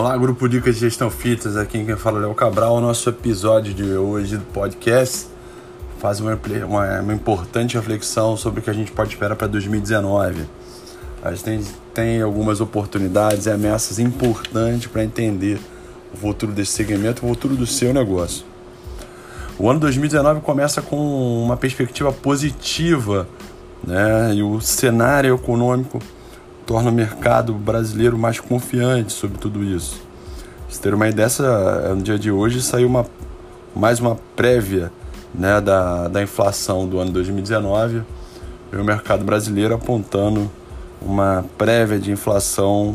Olá, grupo Dicas de Gestão Fitas, aqui quem fala é o Cabral. O nosso episódio de hoje do podcast faz uma, uma, uma, importante reflexão sobre o que a gente pode esperar para 2019. A gente tem, tem algumas oportunidades e ameaças importantes para entender o futuro desse segmento, o futuro do seu negócio. O ano 2019 começa com uma perspectiva positiva, né? E o cenário econômico torna o mercado brasileiro mais confiante sobre tudo isso. Você ter uma ideia, no dia de hoje saiu uma, mais uma prévia né, da, da inflação do ano 2019 e o mercado brasileiro apontando uma prévia de inflação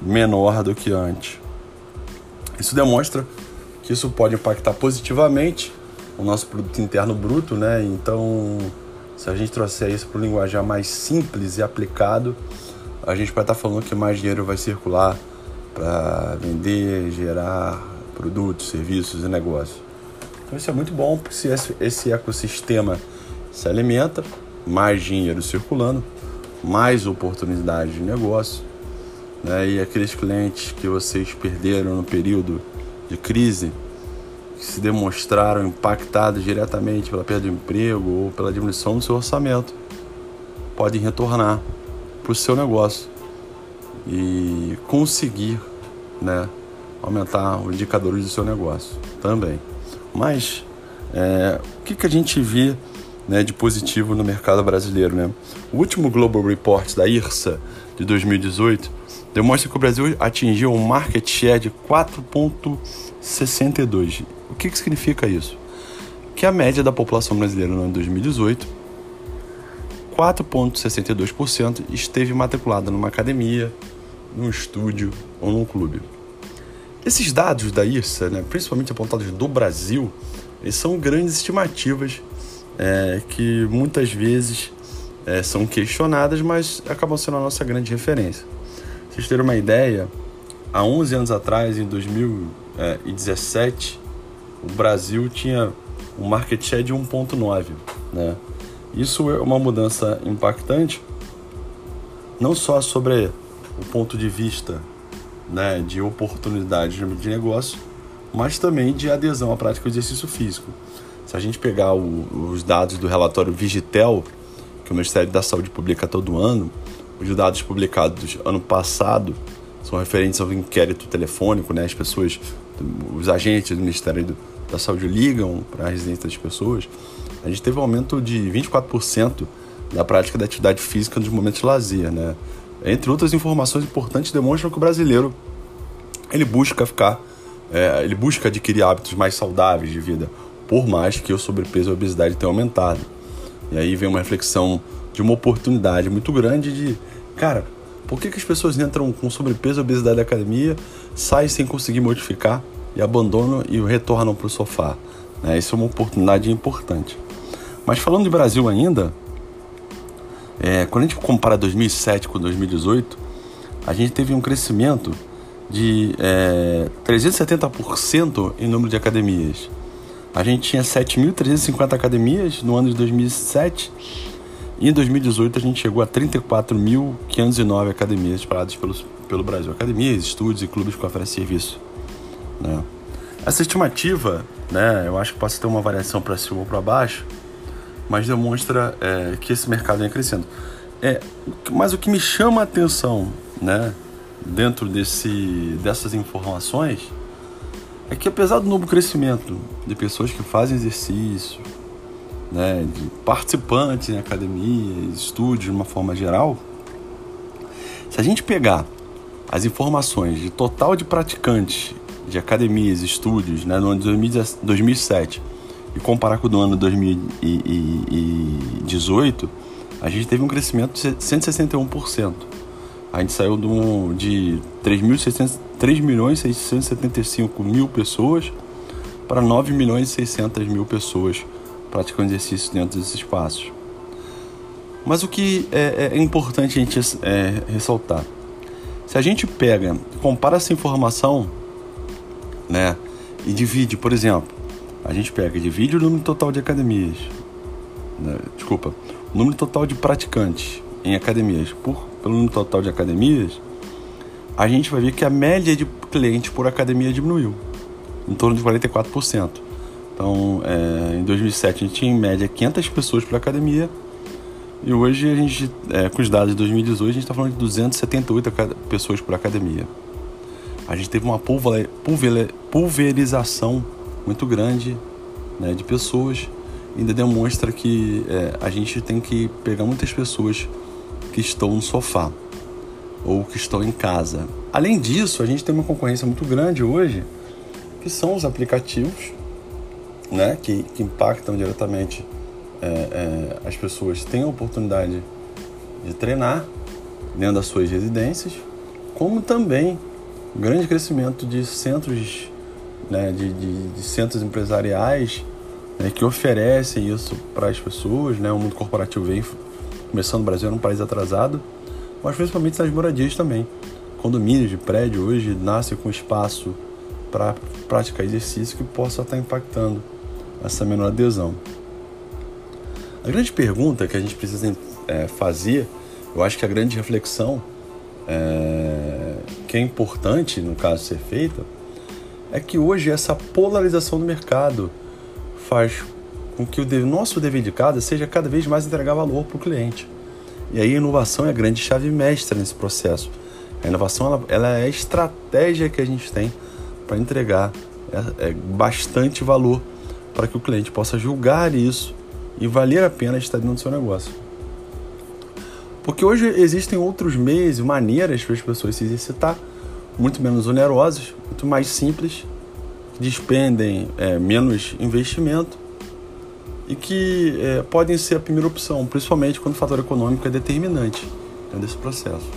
menor do que antes. Isso demonstra que isso pode impactar positivamente o nosso produto interno bruto, né? Então, se a gente trouxer isso para o linguajar mais simples e aplicado, a gente vai estar tá falando que mais dinheiro vai circular para vender, gerar produtos, serviços e negócios. Então isso é muito bom, porque se esse ecossistema se alimenta, mais dinheiro circulando, mais oportunidade de negócio. Né? E aqueles clientes que vocês perderam no período de crise, que se demonstraram impactados diretamente pela perda do emprego ou pela diminuição do seu orçamento, podem retornar para o seu negócio e conseguir né, aumentar os indicadores do seu negócio também. Mas é, o que, que a gente vê né, de positivo no mercado brasileiro? Né? O último Global Report da IRSA de 2018 demonstra que o Brasil atingiu um market share de 4,62. O que, que significa isso? Que a média da população brasileira no ano 2018 4,62% esteve matriculada numa academia, num estúdio ou num clube. Esses dados da IRSA, né, principalmente apontados do Brasil, são grandes estimativas é, que muitas vezes é, são questionadas, mas acabam sendo a nossa grande referência. Pra vocês terem uma ideia, há 11 anos atrás, em 2017, o Brasil tinha um market share de 1,9, né? Isso é uma mudança impactante, não só sobre o ponto de vista né, de oportunidade de negócio, mas também de adesão à prática do exercício físico. Se a gente pegar o, os dados do relatório Vigitel, que o Ministério da Saúde publica todo ano, os dados publicados ano passado são referentes ao inquérito telefônico, né? As pessoas, os agentes do Ministério da Saúde ligam para a residência das pessoas a gente teve um aumento de 24% da prática da atividade física nos momentos de lazer, né? Entre outras informações importantes, demonstram que o brasileiro ele busca ficar, é, ele busca adquirir hábitos mais saudáveis de vida, por mais que o sobrepeso e a obesidade tenham aumentado. E aí vem uma reflexão de uma oportunidade muito grande de, cara, por que, que as pessoas entram com sobrepeso e obesidade da academia, saem sem conseguir modificar e abandonam e retornam para o sofá? Né? Isso é uma oportunidade importante. Mas falando de Brasil ainda, é, quando a gente compara 2007 com 2018, a gente teve um crescimento de é, 370% em número de academias. A gente tinha 7.350 academias no ano de 2007 e em 2018 a gente chegou a 34.509 academias espalhadas pelo, pelo Brasil. Academias, estúdios e clubes que oferecem serviço. Né? Essa estimativa, né, eu acho que pode ter uma variação para cima ou para baixo, mas demonstra é, que esse mercado vem crescendo. É, mas o que me chama a atenção, né, dentro desse, dessas informações, é que apesar do novo crescimento de pessoas que fazem exercício, né, de participantes em academias, estúdios de uma forma geral, se a gente pegar as informações de total de praticantes de academias, estúdios, né, no ano de 2007 e comparar com o do ano 2018, a gente teve um crescimento de 161%. A gente saiu de 3, 3 milhões 675 mil pessoas para 9 milhões e 600 mil pessoas praticando exercício dentro desses espaços. Mas o que é, é importante a gente é, ressaltar, se a gente pega, compara essa informação, né, e divide, por exemplo, a gente pega e divide o número total de academias, né, desculpa, o número total de praticantes em academias por, pelo número total de academias, a gente vai ver que a média de clientes por academia diminuiu, em torno de 44%. Então, é, em 2007 a gente tinha em média 500 pessoas por academia e hoje a gente, é, com os dados de 2018, a gente está falando de 278 pessoas por academia. A gente teve uma pulverização muito grande né, de pessoas ainda demonstra que é, a gente tem que pegar muitas pessoas que estão no sofá ou que estão em casa. Além disso, a gente tem uma concorrência muito grande hoje, que são os aplicativos, né, que, que impactam diretamente é, é, as pessoas têm a oportunidade de treinar dentro das suas residências, como também grande crescimento de centros, né, de, de, de centros empresariais né, que oferecem isso para as pessoas. Né? O mundo corporativo vem começando, o Brasil era um país atrasado, mas principalmente nas moradias também. Condomínios de prédio hoje nascem com espaço para praticar exercício que possa estar impactando essa menor adesão. A grande pergunta que a gente precisa é, fazer, eu acho que a grande reflexão é, que é importante no caso ser feita, é que hoje essa polarização do mercado faz com que o nosso dever de casa seja cada vez mais entregar valor para o cliente. E aí a inovação é a grande chave mestra nesse processo. A inovação ela, ela é a estratégia que a gente tem para entregar é, é bastante valor para que o cliente possa julgar isso e valer a pena estar dentro do seu negócio. Porque hoje existem outros meios e maneiras para as pessoas se exercitar, muito menos onerosos, muito mais simples despendem é, menos investimento e que é, podem ser a primeira opção, principalmente quando o fator econômico é determinante desse processo.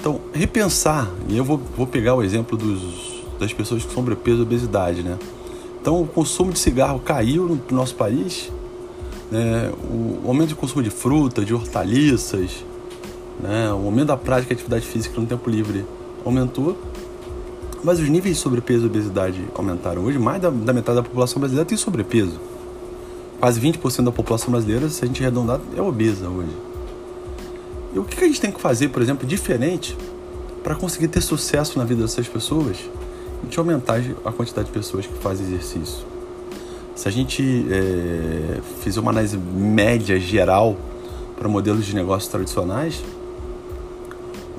Então, repensar, e eu vou, vou pegar o exemplo dos, das pessoas com sobrepeso e obesidade, né? Então, o consumo de cigarro caiu no nosso país, né? o aumento de consumo de fruta, de hortaliças, né? o aumento da prática de atividade física no tempo livre aumentou, mas os níveis de sobrepeso e obesidade aumentaram. Hoje, mais da, da metade da população brasileira tem sobrepeso. Quase 20% da população brasileira, se a gente arredondar, é obesa hoje. E o que a gente tem que fazer, por exemplo, diferente para conseguir ter sucesso na vida dessas pessoas? A gente aumentar a quantidade de pessoas que fazem exercício. Se a gente é, fizer uma análise média geral para modelos de negócios tradicionais,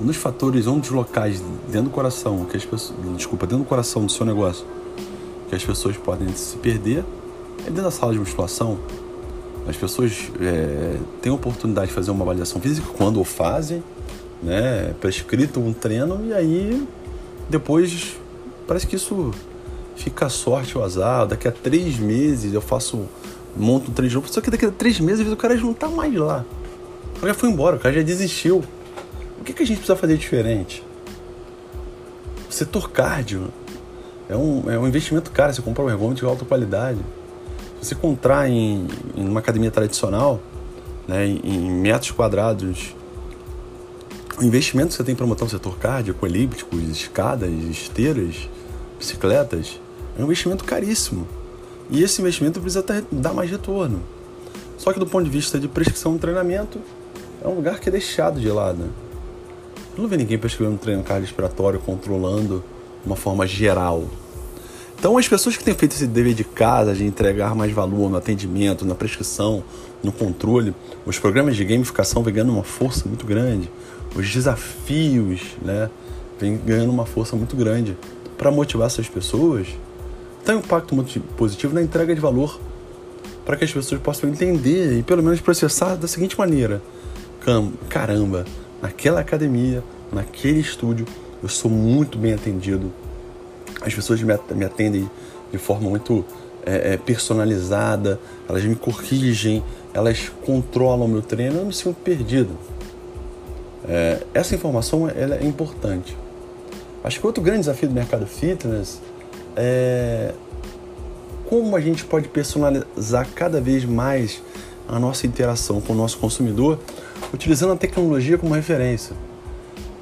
um dos fatores, um dos locais dentro do coração, que as pessoas, desculpa, dentro do coração do seu negócio, que as pessoas podem se perder, é dentro da sala de musculação. As pessoas é, têm a oportunidade de fazer uma avaliação física quando o fazem, né, prescrito um treino e aí depois parece que isso fica a sorte ou azar. Daqui a três meses eu faço, monto um de novo, só que daqui a três meses o cara já não tá mais lá. O cara já foi embora, o cara já desistiu. Que, que a gente precisa fazer diferente? O setor cardio é um, é um investimento caro. Você comprar um ergômetro de alta qualidade. Se você comprar em, em uma academia tradicional, né, em, em metros quadrados, o investimento que você tem para montar um setor cardio, com elípticos, escadas, esteiras, bicicletas, é um investimento caríssimo. E esse investimento precisa dar mais retorno. Só que do ponto de vista de prescrição de treinamento, é um lugar que é deixado de lado. Não vê ninguém prescrevendo um treino cardiorrespiratório controlando de uma forma geral. Então, as pessoas que têm feito esse dever de casa, de entregar mais valor no atendimento, na prescrição, no controle, os programas de gamificação vêm ganhando uma força muito grande, os desafios né, vêm ganhando uma força muito grande para motivar essas pessoas. Tem um impacto muito positivo na entrega de valor para que as pessoas possam entender e pelo menos processar da seguinte maneira: caramba, naquela academia, naquele estúdio, eu sou muito bem atendido. As pessoas me atendem de forma muito é, é, personalizada, elas me corrigem, elas controlam o meu treino, eu não me sinto perdido. É, essa informação ela é importante. Acho que outro grande desafio do mercado fitness é como a gente pode personalizar cada vez mais a nossa interação com o nosso consumidor utilizando a tecnologia como referência.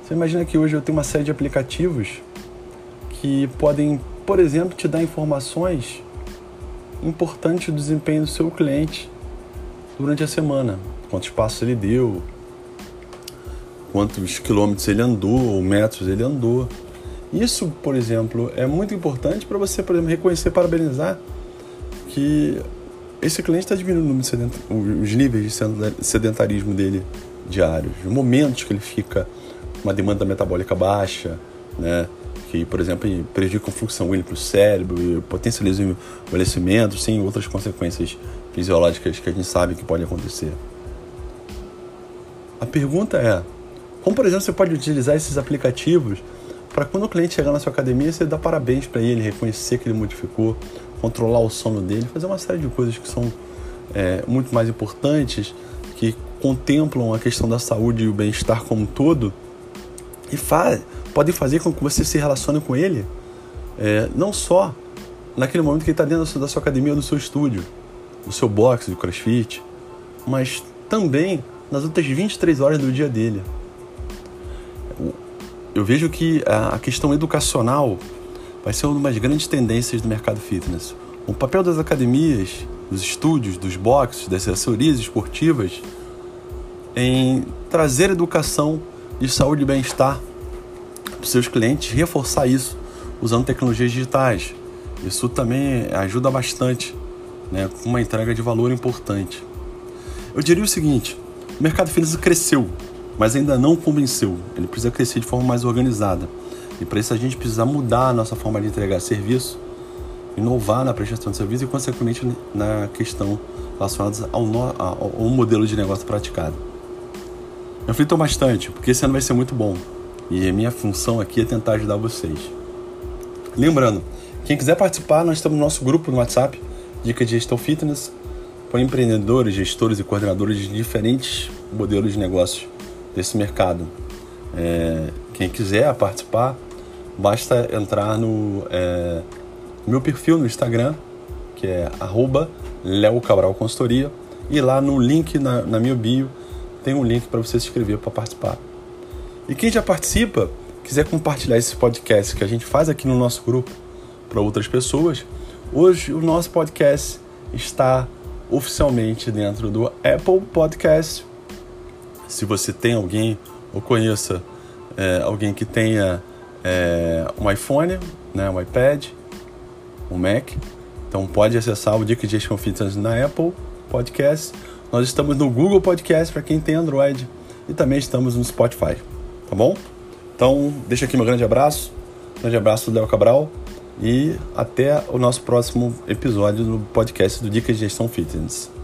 Você imagina que hoje eu tenho uma série de aplicativos que podem, por exemplo, te dar informações importantes do desempenho do seu cliente durante a semana. Quantos passos ele deu, quantos quilômetros ele andou ou metros ele andou. Isso, por exemplo, é muito importante para você, por exemplo, reconhecer, parabenizar que esse cliente está diminuindo os níveis de sedentarismo dele diários, os momentos que ele fica uma demanda metabólica baixa, né? que, por exemplo, prejudicam a função para o cérebro e potencializam o envelhecimento, sem outras consequências fisiológicas que a gente sabe que pode acontecer. A pergunta é, como, por exemplo, você pode utilizar esses aplicativos para quando o cliente chegar na sua academia, você dar parabéns para ele, reconhecer que ele modificou, controlar o sono dele, fazer uma série de coisas que são é, muito mais importantes, que contemplam a questão da saúde e o bem-estar como um todo, e faz, podem fazer com que você se relacione com ele, é, não só naquele momento que ele está dentro da sua academia ou do seu estúdio, do seu box, do crossfit, mas também nas outras 23 horas do dia dele. Eu vejo que a questão educacional vai ser uma das grandes tendências do mercado fitness. O papel das academias, dos estúdios, dos boxes, das assessorias esportivas em trazer educação de saúde e bem-estar para os seus clientes, reforçar isso usando tecnologias digitais. Isso também ajuda bastante, né, com uma entrega de valor importante. Eu diria o seguinte: o mercado financeiro cresceu, mas ainda não convenceu. Ele precisa crescer de forma mais organizada. E para isso a gente precisa mudar a nossa forma de entregar serviço, inovar na prestação de serviço e, consequentemente, na questão relacionada ao, no, ao, ao modelo de negócio praticado. Eu reflitam bastante, porque esse ano vai ser muito bom. E a minha função aqui é tentar ajudar vocês. Lembrando, quem quiser participar, nós estamos no nosso grupo no WhatsApp, Dica de Gestão Fitness, para empreendedores, gestores e coordenadores de diferentes modelos de negócios desse mercado. É, quem quiser participar, basta entrar no é, meu perfil no Instagram, que é arroba Cabral Consultoria, e lá no link na, na minha bio tem um link para você se inscrever para participar. E quem já participa, quiser compartilhar esse podcast que a gente faz aqui no nosso grupo para outras pessoas, hoje o nosso podcast está oficialmente dentro do Apple Podcast. Se você tem alguém ou conheça é, alguém que tenha é, um iPhone, né, um iPad, um Mac, então pode acessar o Dica de Fitness na Apple Podcast. Nós estamos no Google Podcast para quem tem Android e também estamos no Spotify tá bom? Então, deixa aqui meu grande abraço, grande abraço do Léo Cabral e até o nosso próximo episódio do podcast do Dicas de Gestão Fitness.